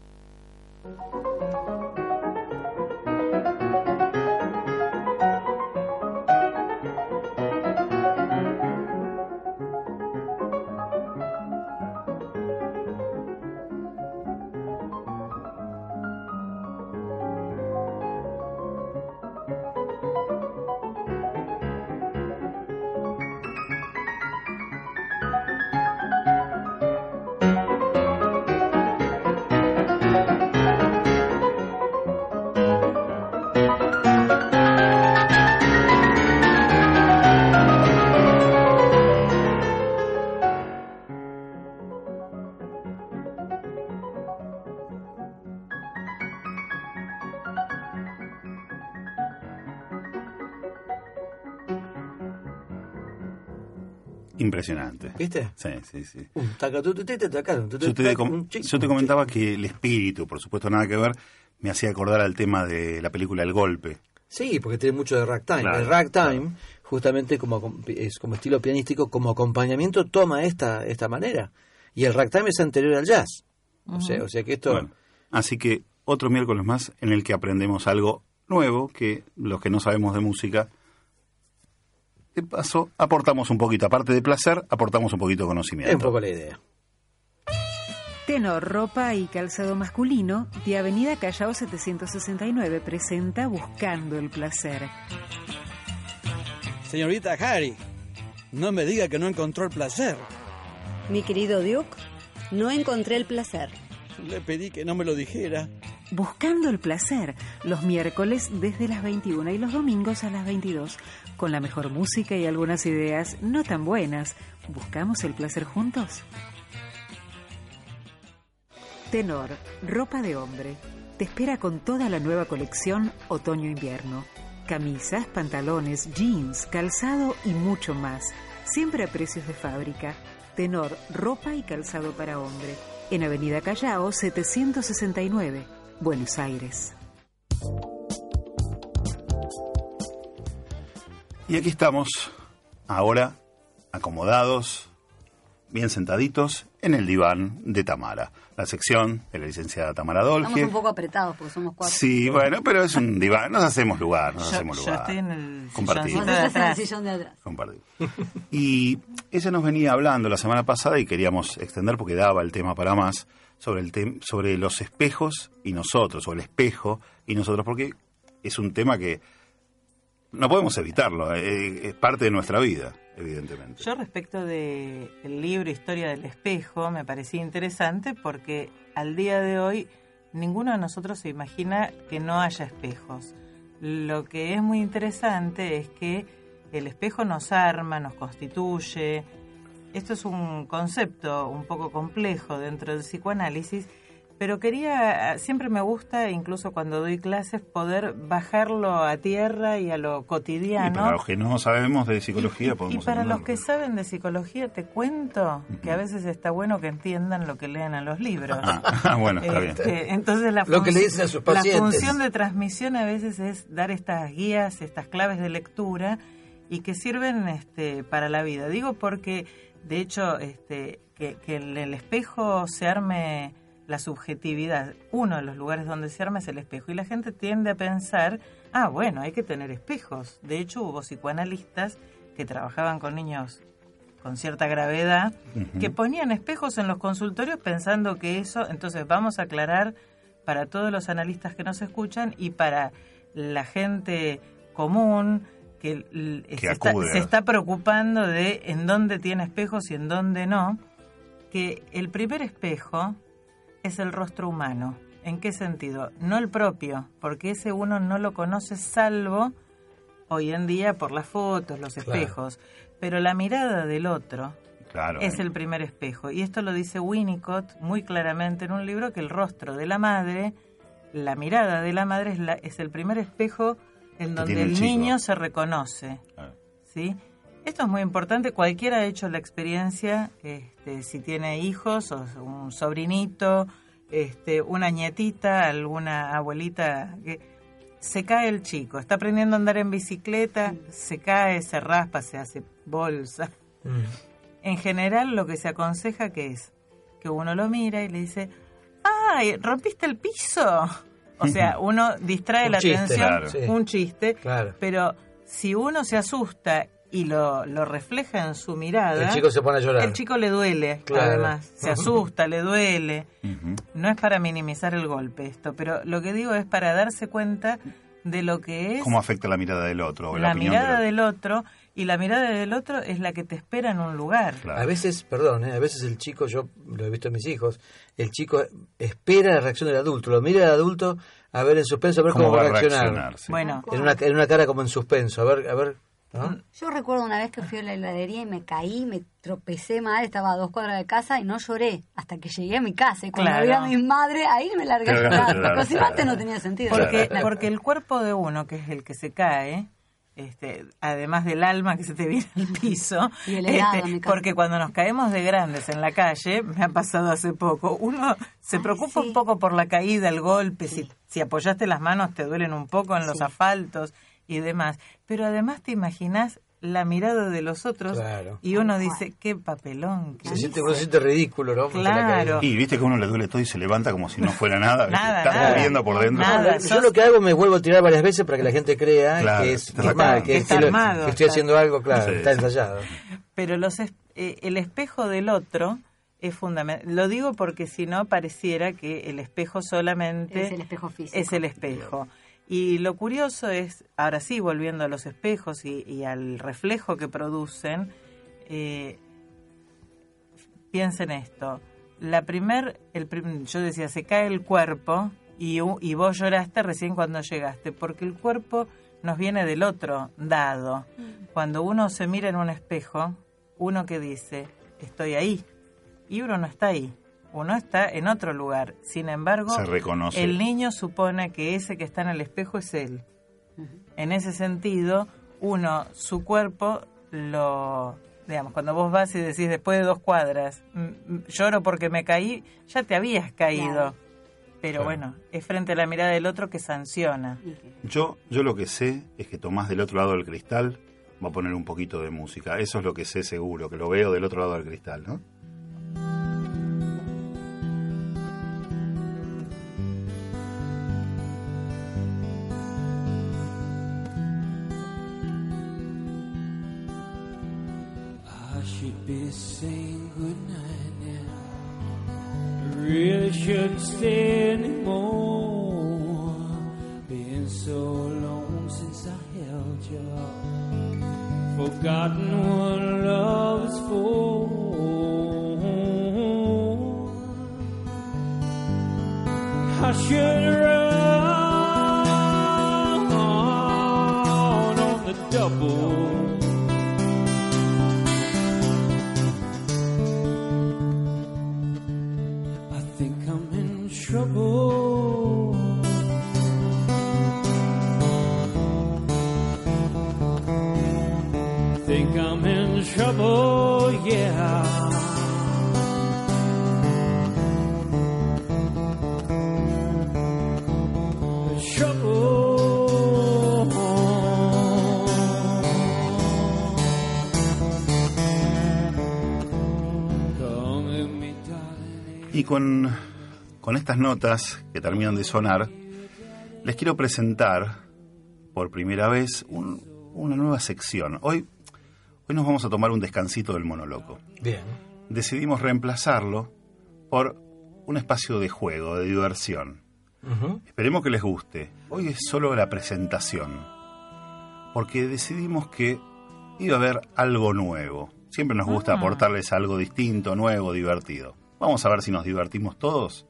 ¿Viste? Sí, sí, sí. Yo te, com- un chic, yo te comentaba que el espíritu, por supuesto nada que ver, me hacía acordar al tema de la película El Golpe. Sí, porque tiene mucho de ragtime. Claro, el ragtime, justamente como es como estilo pianístico, como acompañamiento toma esta esta manera. Y el ragtime es anterior al jazz. O sea, o sea que esto Bueno, así que otro miércoles más en el que aprendemos algo nuevo que los que no sabemos de música, de paso, aportamos un poquito, aparte de placer, aportamos un poquito de conocimiento. es un poco la idea. Tenor, ropa y calzado masculino de Avenida Callao 769 presenta Buscando el Placer. Señorita Harry, no me diga que no encontró el placer. Mi querido Duke, no encontré el placer. Le pedí que no me lo dijera. Buscando el Placer, los miércoles desde las 21 y los domingos a las 22, con la mejor música y algunas ideas no tan buenas. ¿Buscamos el placer juntos? Tenor, ropa de hombre. Te espera con toda la nueva colección otoño-invierno. Camisas, pantalones, jeans, calzado y mucho más. Siempre a precios de fábrica. Tenor, ropa y calzado para hombre. En Avenida Callao 769, Buenos Aires. Y aquí estamos, ahora, acomodados, bien sentaditos, en el diván de Tamara, la sección de la licenciada Tamara Estamos Dolge. un poco apretados porque somos cuatro. Sí, bueno, pero es un diván, nos hacemos lugar, nos Yo- hacemos yo lugar. estoy en el de atrás. Compartir. Y ella nos venía hablando la semana pasada y queríamos extender porque daba el tema para más sobre el tem- sobre los espejos y nosotros o el espejo y nosotros porque es un tema que no podemos evitarlo, eh, es parte de nuestra vida, Yo respecto del libro Historia del Espejo me parecía interesante porque al día de hoy ninguno de nosotros se imagina que no haya espejos. Lo que es muy interesante es que el espejo nos arma, nos constituye. Esto es un concepto un poco complejo dentro del psicoanálisis, pero quería, siempre me gusta, incluso cuando doy clases, poder bajarlo a tierra y a lo Y cotidiano. para los que no sabemos de psicología Y podemos para los que saben de psicología, te cuento que a veces está bueno que entiendan lo que leen en los libros. Ah, bueno, está bien. Este, entonces la, Lo que le dicen a sus la pacientes. función de transmisión a veces es dar estas guías, estas claves de lectura y que sirven este, para la vida. Digo porque, de hecho, este, que, que en el espejo se arme la subjetividad. Uno de los lugares donde se arma es el espejo y la gente tiende a pensar, ah, bueno, hay que tener espejos. De hecho, hubo psicoanalistas que trabajaban con niños con cierta gravedad, que ponían espejos en los consultorios pensando que eso, entonces vamos a aclarar para todos los analistas que nos escuchan y para la gente común que, se, está, se está preocupando de en dónde tiene espejos y en dónde no, que el primer espejo es el rostro humano. ¿En qué sentido? No el propio, porque ese uno no lo conoce salvo hoy en día por las fotos, los Claro. espejos, pero la mirada del otro Claro. es el primer espejo. Y esto lo dice Winnicott muy claramente en un libro que el rostro de la madre, la mirada de la madre es, la- es el primer espejo en donde el niño se reconoce. ¿sí? Esto es muy importante. Cualquiera ha hecho la experiencia, este, si tiene hijos o un sobrinito, este, una nietita, alguna abuelita que se cae el chico, está aprendiendo a andar en bicicleta, se cae, se raspa, se hace bolsa. En general lo que se aconseja que es que uno lo mira y le dice, ¡ay, rompiste el piso! O [laughs] sea, uno distrae Un la chiste, atención, claro. Un chiste, Claro. pero si uno se asusta y lo, lo refleja en su mirada, El chico se pone a llorar. el chico le duele, Claro. además, se asusta, le duele. No es para minimizar el golpe esto, pero lo que digo es para darse cuenta de lo que es ¿Cómo afecta la mirada del otro? o la la opinión mirada del del otro y la mirada del otro es la que te espera en un lugar. A veces, perdón, ¿eh? a veces el chico, yo lo he visto en mis hijos, el chico espera la reacción del adulto, lo mira al adulto a ver en suspenso, a ver cómo, ¿Cómo va a va a reaccionar. reaccionar, sí. Bueno. En una, en una cara como en suspenso, a ver, a ver. ¿No? Yo recuerdo una vez que fui a la heladería y me caí, me tropecé mal, estaba a dos cuadras de casa y no lloré hasta que llegué a mi casa. Y cuando Claro. vi a mi madre, ahí me largué a llorar. claro, si antes no tenía sentido. Porque, porque el cuerpo de uno, que es el que se cae, este, además del alma que se te viene al piso, Y el helado, este, porque cuando nos caemos de grandes en la calle, me ha pasado hace poco, uno se preocupa un poco por la caída, el golpe, si, si apoyaste las manos te duelen un poco en los Sí. asfaltos y demás, pero además te imaginas la mirada de los otros Claro. y uno dice, qué papelón. que Se siente, hice". uno se siente ridículo, ¿no? Claro. Y viste que a uno le duele todo y se levanta como si no fuera [laughs] nada. Nada, Estás muriendo por dentro. Nada. Yo lo que hago me vuelvo a tirar varias veces para que la gente crea Claro, que es que, Está que lo- armado, que estoy está- haciendo algo, claro, Sí, está ensayado. Pero los es- eh, el espejo del otro es fundamental. Lo digo porque si no pareciera que el espejo solamente Es el espejo físico. es el espejo. Y lo curioso es, ahora sí, volviendo a los espejos y, y al reflejo que producen, eh, piensen esto. La primer, el prim- yo decía, se cae el cuerpo y, y vos lloraste recién cuando llegaste, porque el cuerpo nos viene del otro dado. Cuando uno se mira en un espejo, uno que dice, estoy ahí, y uno no está ahí, uno está en otro lugar. Sin embargo, Se reconoce. el niño supone que ese que está en el espejo es él. En ese sentido, uno, su cuerpo, lo, digamos, cuando vos vas y decís después de dos cuadras, "Mm, mm, lloro porque me caí, ya te habías caído. Claro. Pero bueno, es frente a la mirada del otro que sanciona. Yo, yo lo que sé es que Tomás del otro lado del cristal va a poner un poquito de música. Eso es lo que sé seguro, que lo veo del otro lado del cristal, ¿no? Should be saying goodnight now. I really shouldn't stay anymore. Been so long since I held you. Forgotten what love is for. I should con, con estas notas que terminan de sonar, les quiero presentar por primera vez un- una nueva sección. Hoy, hoy nos vamos a tomar un descansito del monoloco. Bien. Decidimos reemplazarlo por un espacio de juego, de diversión. Esperemos que les guste. Hoy es solo la presentación. Porque decidimos que iba a haber algo nuevo. Siempre nos gusta Ah. aportarles algo distinto, nuevo, divertido. Vamos a ver si nos divertimos todos.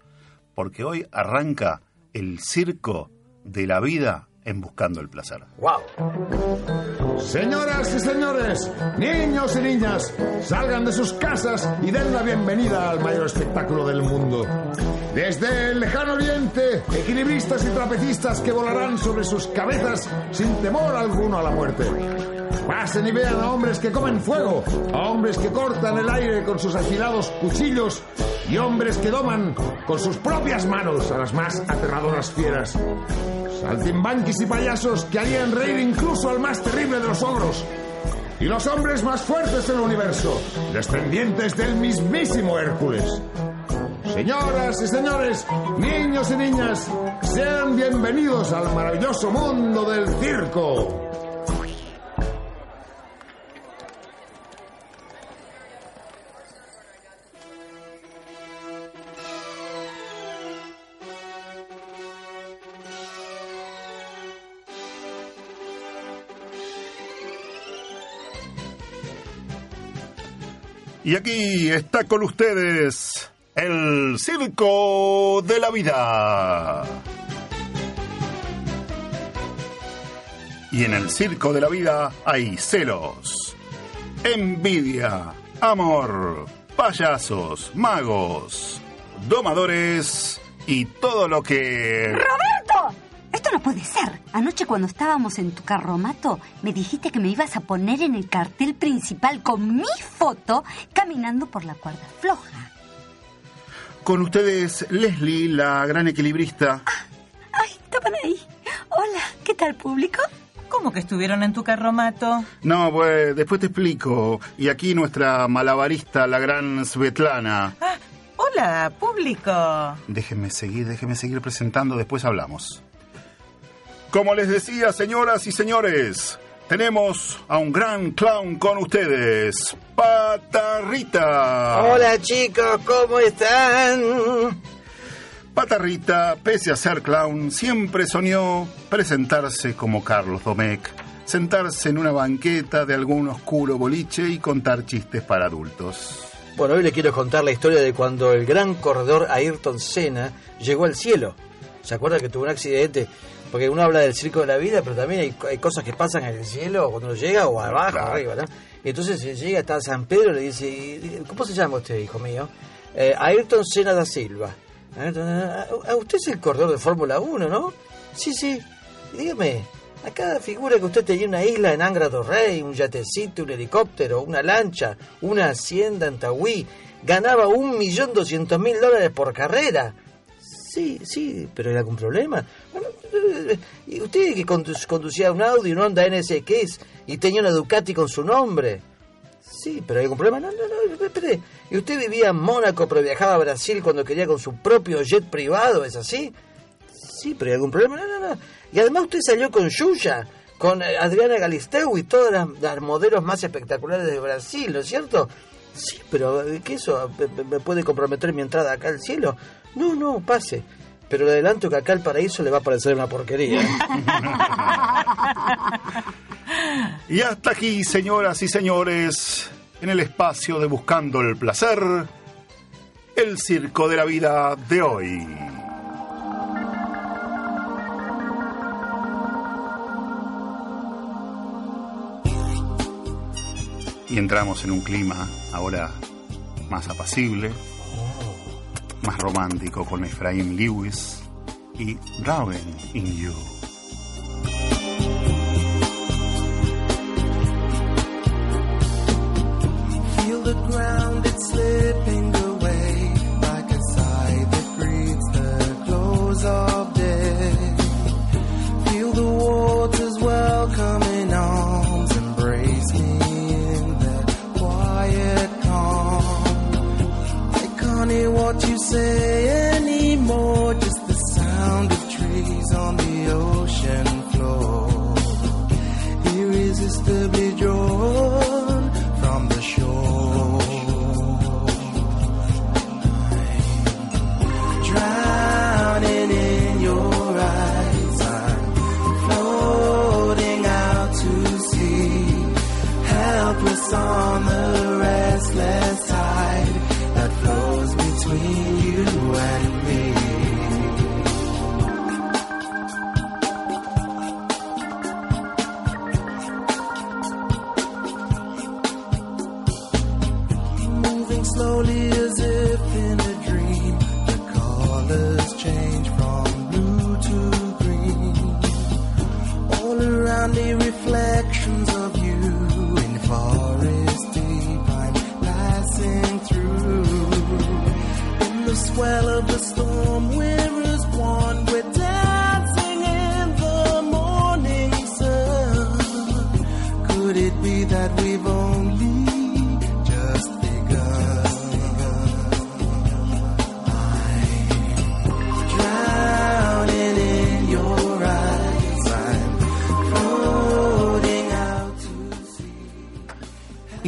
Porque hoy arranca el circo de la vida en Buscando el Placer. ¡Wow! Señoras y señores, niños y niñas, salgan de sus casas y den la bienvenida al mayor espectáculo del mundo. Desde el lejano oriente, equilibristas y trapecistas que volarán sobre sus cabezas sin temor alguno a la muerte. Pasen y vean a hombres que comen fuego, a hombres que cortan el aire con sus afilados cuchillos y hombres que doman con sus propias manos a las más aterradoras fieras. Saltimbanquis y payasos que harían reír incluso al más terrible de los ogros. Y los hombres más fuertes del universo, descendientes del mismísimo Hércules. Señoras y señores, niños y niñas, sean bienvenidos al maravilloso mundo del circo. Y aquí está con ustedes el Circo de la Vida. Y en el Circo de la Vida hay celos, envidia, amor, payasos, magos, domadores y todo lo que... ¡Roberto! Esto no puede ser. Anoche cuando estábamos en tu carromato me dijiste que me ibas a poner en el cartel principal con mi foto caminando por la cuerda floja. Con ustedes, Leslie, la gran equilibrista. Ay, estaban ahí. Hola, ¿qué tal público? ¿Cómo que estuvieron en tu carromato? No, pues después te explico. Y aquí nuestra malabarista, la gran Svetlana. Ah, hola, público. Déjenme seguir, déjenme seguir presentando, después hablamos. Como les decía, señoras y señores, tenemos a un gran clown con ustedes, Patarrita. Hola chicos, ¿cómo están? Patarrita, pese a ser clown, siempre soñó presentarse como Carlos Domecq, sentarse en una banqueta de algún oscuro boliche y contar chistes para adultos. Bueno, hoy le quiero contar la historia de cuando el gran corredor Ayrton Senna llegó al cielo. ¿Se acuerda que tuvo un accidente? Porque uno habla del circo de la vida, pero también hay, hay cosas que pasan en el cielo cuando uno llega o abajo, Claro. arriba, ¿no? Y entonces eh, llega hasta San Pedro y le dice, ¿cómo se llama usted, hijo mío? Eh, Ayrton Senna da Silva. Ayrton, ah, ah, usted es el corredor de Fórmula 1, ¿no? Sí, sí. Dígame, acá figura que usted tenía una isla en Angra do Rey, un yatecito, un helicóptero, una lancha, una hacienda en Tahuí. Ganaba un millón doscientos mil dólares por carrera. Sí, sí, pero ¿hay algún problema? Bueno, eh, ¿Y usted que condu- conducía un Audi, un Honda NSX y tenía una Ducati con su nombre? Sí, pero ¿hay algún problema? No, no, no, espere. ¿Y usted vivía en Mónaco pero viajaba a Brasil cuando quería con su propio jet privado? ¿Es así? Sí, pero ¿hay algún problema? No, no, no. Y además usted salió con Yuya, con eh, Adriana Galisteu y todas las, modelos más espectaculares de Brasil, ¿no es cierto? Sí, pero eh, ¿qué eso? ¿Me- me- ¿Me puede comprometer mi entrada acá al cielo? No, no, pase. Pero le adelanto que acá al paraíso le va a parecer una porquería. [laughs] Y hasta aquí, señoras y señores, en el espacio de Buscando el Placer, el circo de la vida de hoy. Y entramos en un clima ahora más apacible, más romántico con Efraín Lewis y Drowning in You.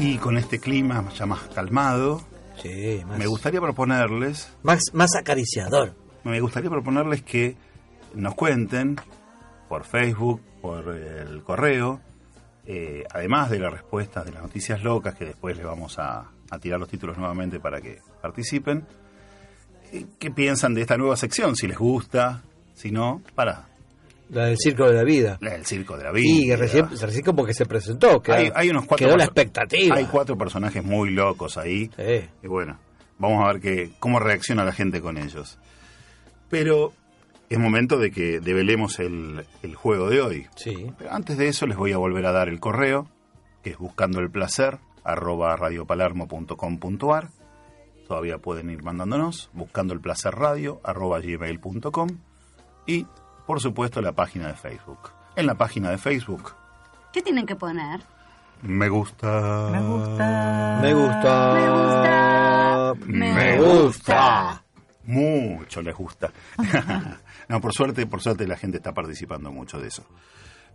Y con este clima ya más calmado, me gustaría proponerles... Más, más acariciador. Me gustaría proponerles que nos cuenten por Facebook, por el correo, eh, además de las respuestas de las noticias locas, que después les vamos a, a tirar los títulos nuevamente para que participen, eh, ¿qué piensan de esta nueva sección? Si les gusta, si no, para... La del Circo de la Vida. La del Circo de la Vida. Y que recién, recién como que se presentó. Quedó, hay, hay unos cuatro quedó la expectativa. Hay cuatro personajes muy locos ahí. Y bueno, vamos a ver que, cómo reacciona la gente con ellos. Pero es momento de que develemos el, el juego de hoy. Sí. Pero antes de eso les voy a volver a dar el correo, que es buscando el placer, arroba radiopalermo.com.ar. Todavía pueden ir mandándonos, buscando el placer radio, arroba gmail.com. Y, por supuesto, la página de Facebook. En la página de Facebook, ¿Qué tienen que poner? me gusta. Me gusta. Me gusta. Me gusta. Me gusta. Mucho les gusta. [laughs] no, por suerte, por suerte la gente está participando mucho de eso.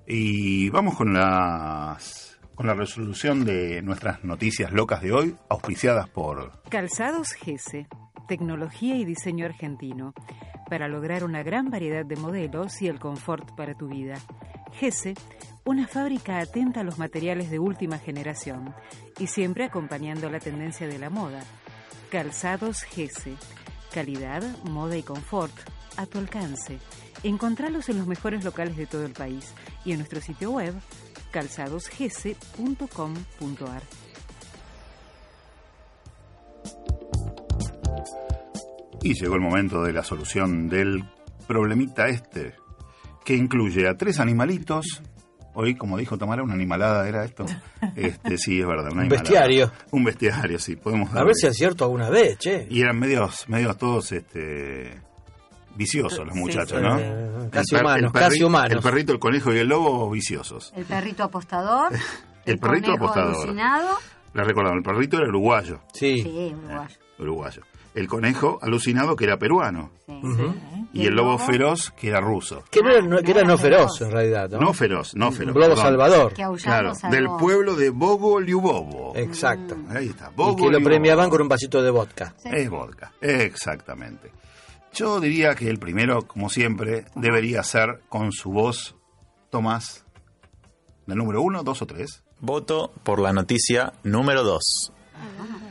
Y vamos con las con la resolución de nuestras noticias locas de hoy, auspiciadas por Calzados Gese, tecnología y diseño argentino, para lograr una gran variedad de modelos y el confort para tu vida. Gese, una fábrica atenta a los materiales de última generación y siempre acompañando la tendencia de la moda. Calzados Gese, calidad, moda y confort a tu alcance. Encontralos en los mejores locales de todo el país y en nuestro sitio web calzadosgese.com.ar. Y llegó el momento de la solución del problemita este, que incluye a tres animalitos. Hoy, como dijo Tamara, una animalada era esto. [laughs] Este, sí, es verdad. Una Un bestiario. Un bestiario, sí. Podemos A darle. ver si acierto alguna vez, che. Y eran medios, medios todos este, viciosos los Sí, muchachos, sí. ¿no? Eh, casi humanos, casi humanos. El perrito, el conejo y el lobo viciosos. El perrito apostador. [laughs] El perrito apostador. alucinado. Le recordamos, el perrito era uruguayo. Sí, uruguayo. Uruguayo. El conejo alucinado que era peruano. Y el lobo feroz que era ruso. Que, no era, no- que era no feroz, en realidad. No, No feroz, no feroz. Lobo salvador. Que Claro, salvó. del pueblo de Bobo Liubobo. Exacto. Ahí está, Y Bobo que lo premiaban con un vasito de vodka. Es vodka, exactamente. Yo diría que el primero, como siempre, debería ser con su voz, Tomás, del número uno, dos o tres. Voto por la noticia número 2. Ah,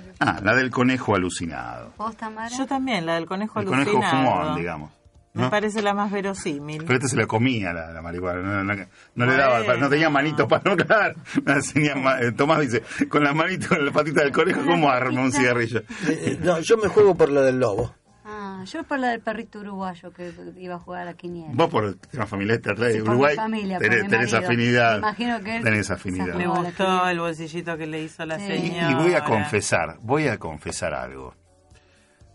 la del conejo alucinado. ¿Vos, Tamara? Yo también, la del conejo El conejo alucinado. fumón, digamos. Me parece la más verosímil. Pero este se la comía la, la marihuana, no, no- no le daba, no tenía manitos para no claro. No tenía ma- eh, Tomás dice, con las manitos, con la patita del conejo, ¿cómo arma un cigarrillo? Eh, eh, no, yo me juego por la del lobo. Ah, yo por la del perrito uruguayo que iba a jugar a la quiniela. Vos por el tema familiar atrae Sí, por mi Uruguay, por tenés, mi tenés afinidad. Me imagino que él tenés afinidad. Me gustó el bolsillito que le hizo la Sí. señora. Y voy a confesar, voy a confesar algo.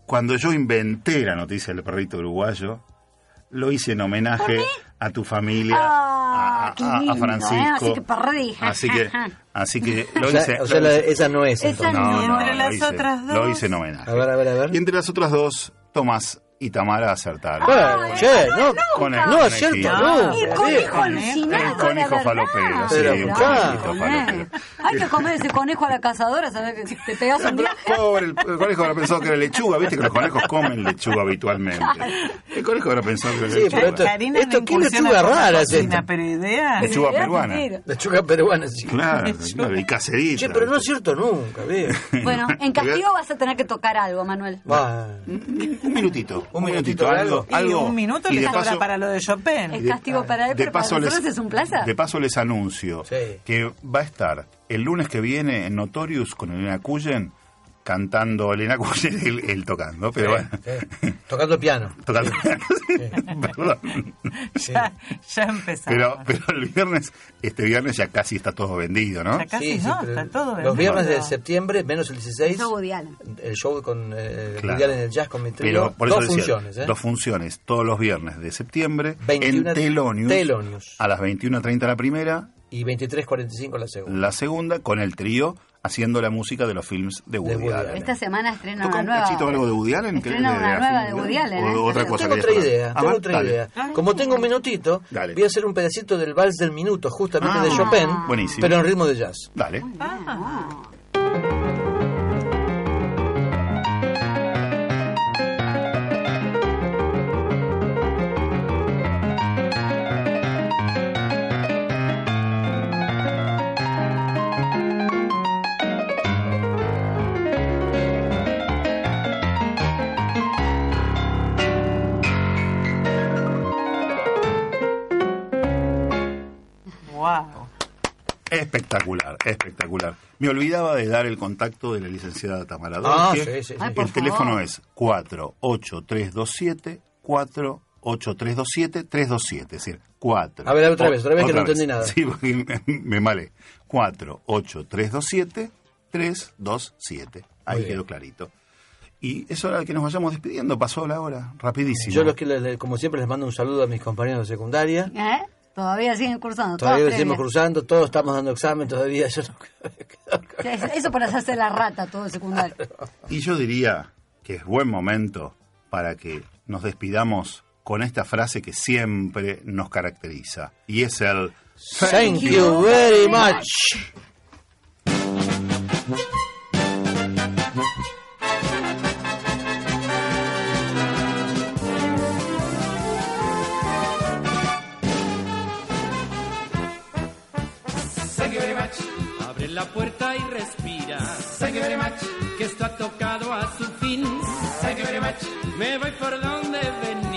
Cuando yo inventé la noticia del perrito uruguayo, lo hice en homenaje a tu familia, a, a- qué a- a lindo, Francisco. ¿eh? Así que perdí. Así que, así que lo O sea- hice. o sea, lo la- hice- esa no es, Esa No, no. no, Entre lo las hice- otras dos. Lo hice en homenaje. A ver, a ver, a ver. Y entre las otras dos, Tomás y Tamara acertaron. Bueno, che, no, Con el no conejito. acierto No. el conejo alucinado. El conejo falopero, sí, Pero, un conejito falopero. Hay que comer ese conejo a la cazadora, ¿sabes? Que te pegas un viaje. Pobre, el, el conejo habrá pensado que era lechuga, viste que los conejos comen lechuga habitualmente. El conejo habrá pensado que era Sí, lechuga. pero esto, esto ¿qué lechuga rara es esta? Lechuga peruana. Lechuga peruana, sí. [laughs] Claro, y caserita. Che, pero no acierto nunca, viejo. [laughs] Bueno, en castigo vas a tener que tocar algo, Manuel. Va. Un minutito, un minutito, algo, Y algo. un minuto sobra paso, para lo de Chopin. Es castigo para él, de pero para paso nosotros les, es un placer. de paso les anuncio Sí. que va a estar el lunes que viene en Notorious con Elena Cullen cantando Elena Kucher, él, él tocando, pero bueno. Tocando piano. [laughs] Tocando piano, sí, perdón. [laughs] Ya, ya empezamos. Pero, pero el viernes, este viernes ya casi está todo vendido, ¿no? Ya casi no, está todo Los vendido. viernes de septiembre, menos el 16, Show Woody Allen. el show con eh, Claro. En el jazz con mi trío. Pero por eso dos decía, funciones, ¿eh? dos funciones todos los viernes de septiembre 21 en Telonius, Telonius. a las 21.30 la primera, Y 23.45 la segunda. la segunda con el trío haciendo la música de los films de Woody, Woody Allen. Esta semana estrena ¿Toca una un nueva. cachito algo de Woody Allen? Estrena es una nueva de Woody Allen, O ¿eh? otra cosa Tengo querías otra idea, Ah, tengo otra dale. idea. Como tengo un minutito, Dale. voy a hacer un pedacito del vals del minuto, justamente Ah, de Chopin, buenísimo. pero en ritmo de jazz. Dale. Wow. Espectacular, espectacular. Me olvidaba de dar el contacto de la licenciada Tamara Ah, sí, sí, sí. Ay, por El teléfono favor. es 48327 48327 327, es decir, 4. A ver, otra vez, otra vez que no entendí nada. Sí, porque me, me malé. 48327 327. Ahí quedó clarito. Y es hora de que nos vayamos despidiendo. Pasó la hora, rapidísimo. Yo los que les- como siempre les mando un saludo a mis compañeros de secundaria. ¿Eh? Todavía siguen cursando. Todavía lo seguimos previas. cruzando, todos estamos dando examen todavía. Yo no- Eso eso por hacerse la rata todo el secundario. Y yo diría que es buen momento para que nos despidamos con esta frase que siempre nos caracteriza. Y es el Thank you very much. Respira. Thank you very much. Que esto ha tocado a su fin. Thank you very much. Me voy por donde venía.